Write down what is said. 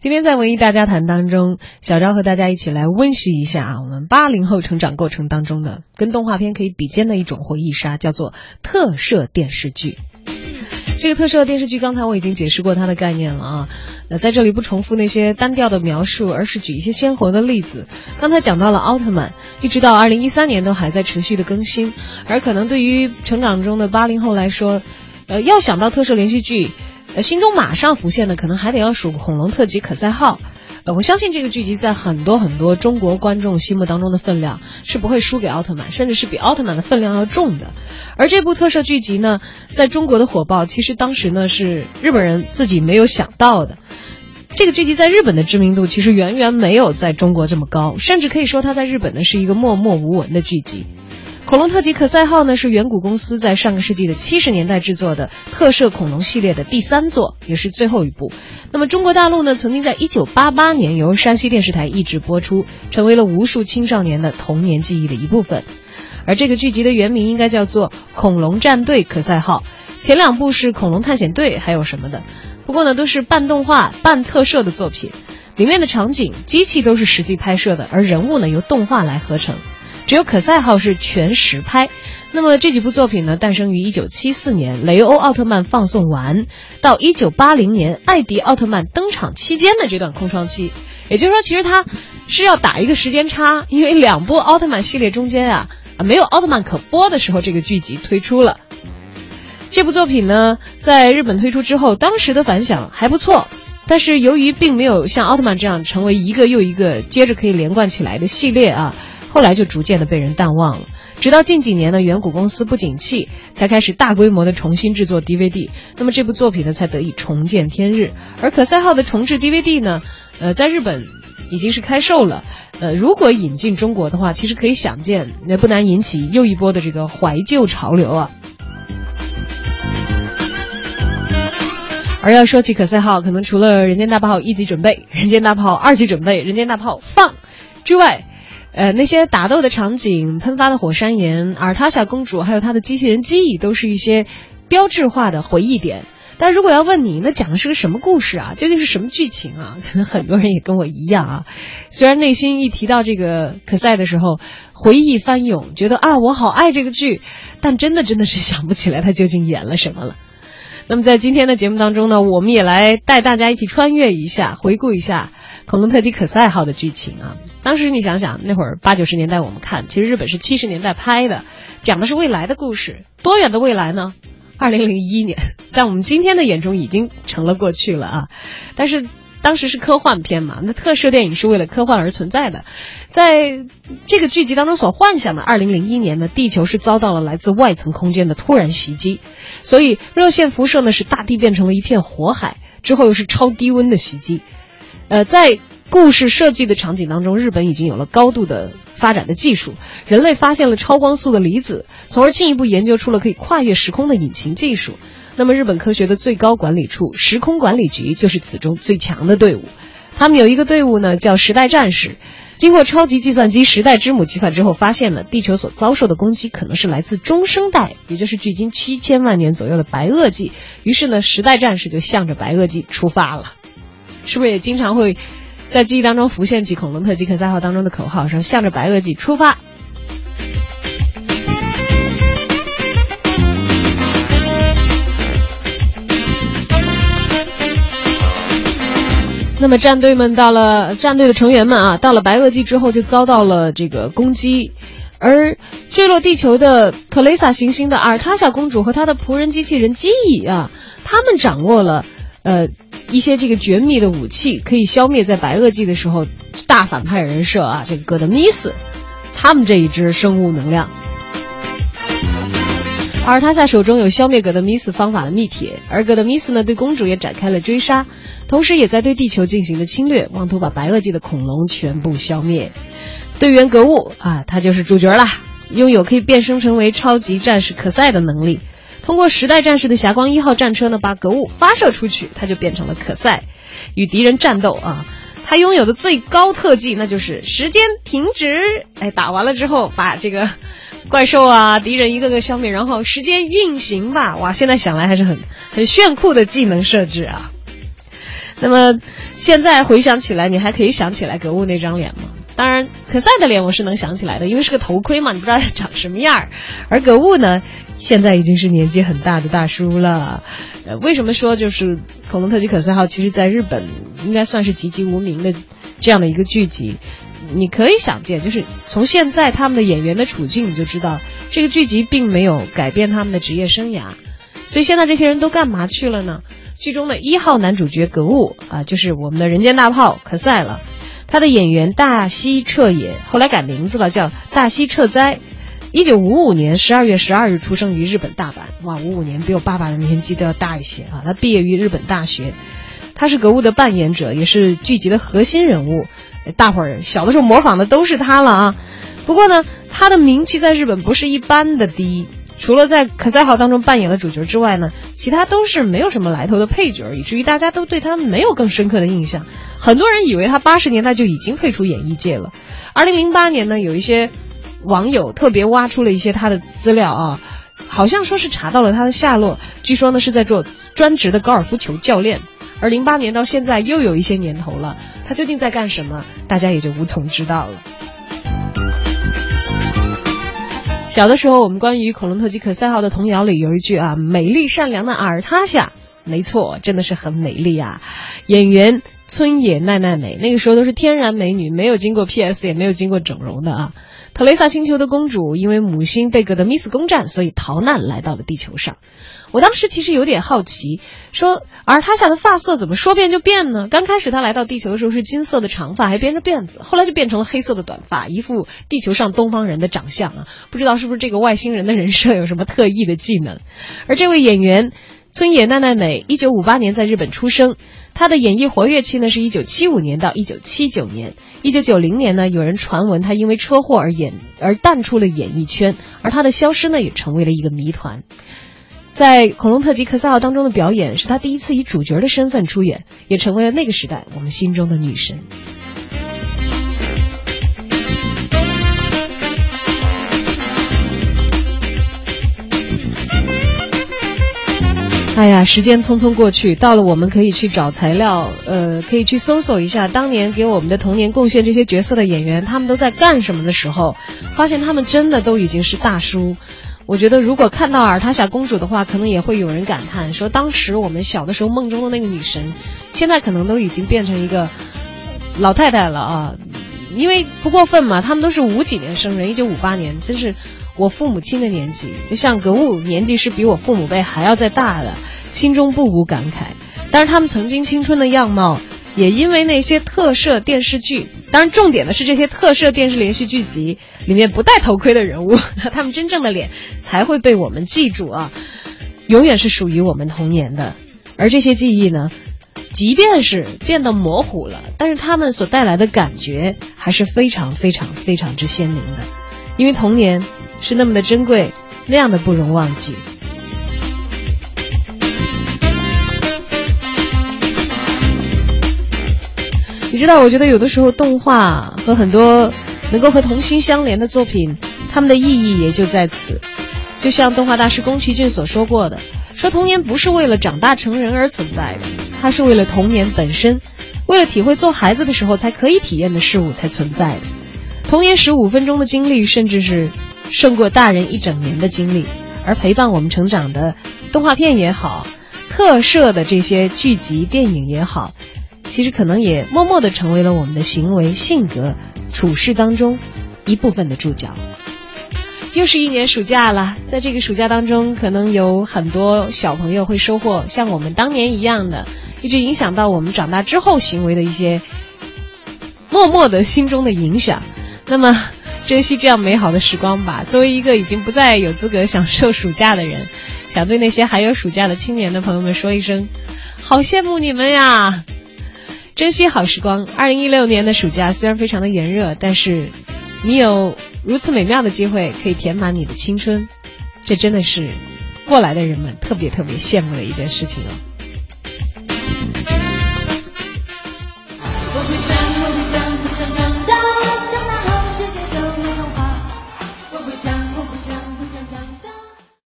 今天在文艺大家谈当中，小昭和大家一起来温习一下啊，我们八零后成长过程当中的跟动画片可以比肩的一种回忆杀，叫做特摄电视剧。这个特摄电视剧，刚才我已经解释过它的概念了啊，那在这里不重复那些单调的描述，而是举一些鲜活的例子。刚才讲到了奥特曼，一直到二零一三年都还在持续的更新，而可能对于成长中的八零后来说，呃，要想到特摄连续剧。呃，心中马上浮现的可能还得要数《恐龙特辑可赛号》，呃，我相信这个剧集在很多很多中国观众心目当中的分量是不会输给奥特曼，甚至是比奥特曼的分量要重的。而这部特摄剧集呢，在中国的火爆，其实当时呢是日本人自己没有想到的。这个剧集在日本的知名度其实远远没有在中国这么高，甚至可以说它在日本呢是一个默默无闻的剧集。恐龙特辑可赛号呢，是远古公司在上个世纪的七十年代制作的特摄恐龙系列的第三座，也是最后一部。那么中国大陆呢，曾经在一九八八年由山西电视台译制播出，成为了无数青少年的童年记忆的一部分。而这个剧集的原名应该叫做《恐龙战队可赛号》，前两部是《恐龙探险队》，还有什么的。不过呢，都是半动画半特摄的作品，里面的场景、机器都是实际拍摄的，而人物呢由动画来合成。只有可赛号是全实拍，那么这几部作品呢，诞生于一九七四年雷欧奥特曼放送完到一九八零年艾迪奥特曼登场期间的这段空窗期，也就是说，其实它是要打一个时间差，因为两部奥特曼系列中间啊啊没有奥特曼可播的时候，这个剧集推出了。这部作品呢，在日本推出之后，当时的反响还不错，但是由于并没有像奥特曼这样成为一个又一个接着可以连贯起来的系列啊。后来就逐渐的被人淡忘了，直到近几年呢，远古公司不景气，才开始大规模的重新制作 DVD，那么这部作品呢才得以重见天日。而可赛号的重制 DVD 呢，呃，在日本已经是开售了，呃，如果引进中国的话，其实可以想见，那不难引起又一波的这个怀旧潮流啊。而要说起可赛号，可能除了人间大炮一级准备、人间大炮二级准备、人间大炮放之外，呃，那些打斗的场景、喷发的火山岩、尔塔夏公主，还有她的机器人机翼，都是一些标志化的回忆点。但如果要问你，那讲的是个什么故事啊？究竟是什么剧情啊？可能很多人也跟我一样啊。虽然内心一提到这个可赛的时候，回忆翻涌，觉得啊，我好爱这个剧，但真的真的是想不起来他究竟演了什么了。那么在今天的节目当中呢，我们也来带大家一起穿越一下，回顾一下《恐龙特辑可赛号》的剧情啊。当时你想想，那会儿八九十年代我们看，其实日本是七十年代拍的，讲的是未来的故事。多远的未来呢？二零零一年，在我们今天的眼中已经成了过去了啊！但是当时是科幻片嘛，那特摄电影是为了科幻而存在的。在这个剧集当中所幻想的二零零一年呢，地球是遭到了来自外层空间的突然袭击，所以热线辐射呢使大地变成了一片火海，之后又是超低温的袭击。呃，在故事设计的场景当中，日本已经有了高度的发展的技术，人类发现了超光速的离子，从而进一步研究出了可以跨越时空的引擎技术。那么，日本科学的最高管理处时空管理局就是此中最强的队伍。他们有一个队伍呢，叫时代战士。经过超级计算机时代之母计算之后，发现了地球所遭受的攻击可能是来自中生代，也就是距今七千万年左右的白垩纪。于是呢，时代战士就向着白垩纪出发了。是不是也经常会？在记忆当中浮现起《恐龙特辑可赛号》当中的口号，说向着白垩纪出发。那么战队们到了，战队的成员们啊，到了白垩纪之后就遭到了这个攻击，而坠落地球的特雷萨行星的阿尔塔夏公主和她的仆人机器人机翼啊，他们掌握了呃。一些这个绝密的武器可以消灭在白垩纪的时候大反派人设啊，这个戈德米斯，他们这一支生物能量，而他下手中有消灭戈德米斯方法的密帖，而戈德米斯呢对公主也展开了追杀，同时也在对地球进行了侵略，妄图把白垩纪的恐龙全部消灭。队员格物啊，他就是主角了，拥有可以变身成为超级战士可赛的能力。通过时代战士的霞光一号战车呢，把格物发射出去，他就变成了可赛，与敌人战斗啊。他拥有的最高特技那就是时间停止。哎，打完了之后把这个怪兽啊、敌人一个个消灭，然后时间运行吧。哇，现在想来还是很很炫酷的技能设置啊。那么现在回想起来，你还可以想起来格物那张脸吗？当然，可赛的脸我是能想起来的，因为是个头盔嘛，你不知道他长什么样儿。而格物呢，现在已经是年纪很大的大叔了。呃，为什么说就是《恐龙特级可赛号》其实在日本应该算是籍籍无名的这样的一个剧集？你可以想见，就是从现在他们的演员的处境，你就知道这个剧集并没有改变他们的职业生涯。所以现在这些人都干嘛去了呢？剧中的一号男主角格物啊，就是我们的人间大炮可赛了。他的演员大西彻也后来改名字了，叫大西彻哉。一九五五年十二月十二日出生于日本大阪。哇，五五年比我爸爸的年纪都要大一些啊！他毕业于日本大学，他是格物的扮演者，也是剧集的核心人物。大伙儿小的时候模仿的都是他了啊。不过呢，他的名气在日本不是一般的低。除了在《可赛号》当中扮演了主角之外呢，其他都是没有什么来头的配角，以至于大家都对他没有更深刻的印象。很多人以为他八十年代就已经退出演艺界了。二零零八年呢，有一些网友特别挖出了一些他的资料啊，好像说是查到了他的下落，据说呢是在做专职的高尔夫球教练。而零八年到现在又有一些年头了，他究竟在干什么，大家也就无从知道了。小的时候，我们关于恐龙特级可赛号的童谣里有一句啊，美丽善良的尔塔夏，没错，真的是很美丽啊。演员村野奈奈美，那个时候都是天然美女，没有经过 PS，也没有经过整容的啊。特蕾萨星球的公主因为母星贝格的 Miss 攻占，所以逃难来到了地球上。我当时其实有点好奇，说而他下的发色怎么说变就变呢？刚开始他来到地球的时候是金色的长发，还编着辫子，后来就变成了黑色的短发，一副地球上东方人的长相啊！不知道是不是这个外星人的人设有什么特异的技能？而这位演员村野奈奈美，一九五八年在日本出生，她的演艺活跃期呢是一九七五年到一九七九年，一九九零年呢有人传闻她因为车祸而演而淡出了演艺圈，而她的消失呢也成为了一个谜团。在《恐龙特辑可赛号》当中的表演，是她第一次以主角的身份出演，也成为了那个时代我们心中的女神。哎呀，时间匆匆过去，到了我们可以去找材料，呃，可以去搜索一下当年给我们的童年贡献这些角色的演员，他们都在干什么的时候，发现他们真的都已经是大叔。我觉得，如果看到尔塔夏公主的话，可能也会有人感叹说，当时我们小的时候梦中的那个女神，现在可能都已经变成一个老太太了啊！因为不过分嘛，他们都是五几年生人，一九五八年，真是我父母亲的年纪，就像格物年纪是比我父母辈还要再大的，心中不无感慨。但是他们曾经青春的样貌。也因为那些特摄电视剧，当然重点的是这些特摄电视连续剧集里面不戴头盔的人物，他们真正的脸才会被我们记住啊，永远是属于我们童年的。而这些记忆呢，即便是变得模糊了，但是他们所带来的感觉还是非常非常非常之鲜明的，因为童年是那么的珍贵，那样的不容忘记。你知道，我觉得有的时候动画和很多能够和童心相连的作品，他们的意义也就在此。就像动画大师宫崎骏所说过的：“说童年不是为了长大成人而存在的，它是为了童年本身，为了体会做孩子的时候才可以体验的事物才存在的。童年十五分钟的经历，甚至是胜过大人一整年的经历。而陪伴我们成长的动画片也好，特摄的这些剧集、电影也好。”其实可能也默默的成为了我们的行为、性格、处事当中一部分的注脚。又是一年暑假了，在这个暑假当中，可能有很多小朋友会收获像我们当年一样的，一直影响到我们长大之后行为的一些默默的心中的影响。那么，珍惜这样美好的时光吧。作为一个已经不再有资格享受暑假的人，想对那些还有暑假的青年的朋友们说一声：好羡慕你们呀！珍惜好时光。二零一六年的暑假虽然非常的炎热，但是你有如此美妙的机会可以填满你的青春，这真的是过来的人们特别特别羡慕的一件事情哦。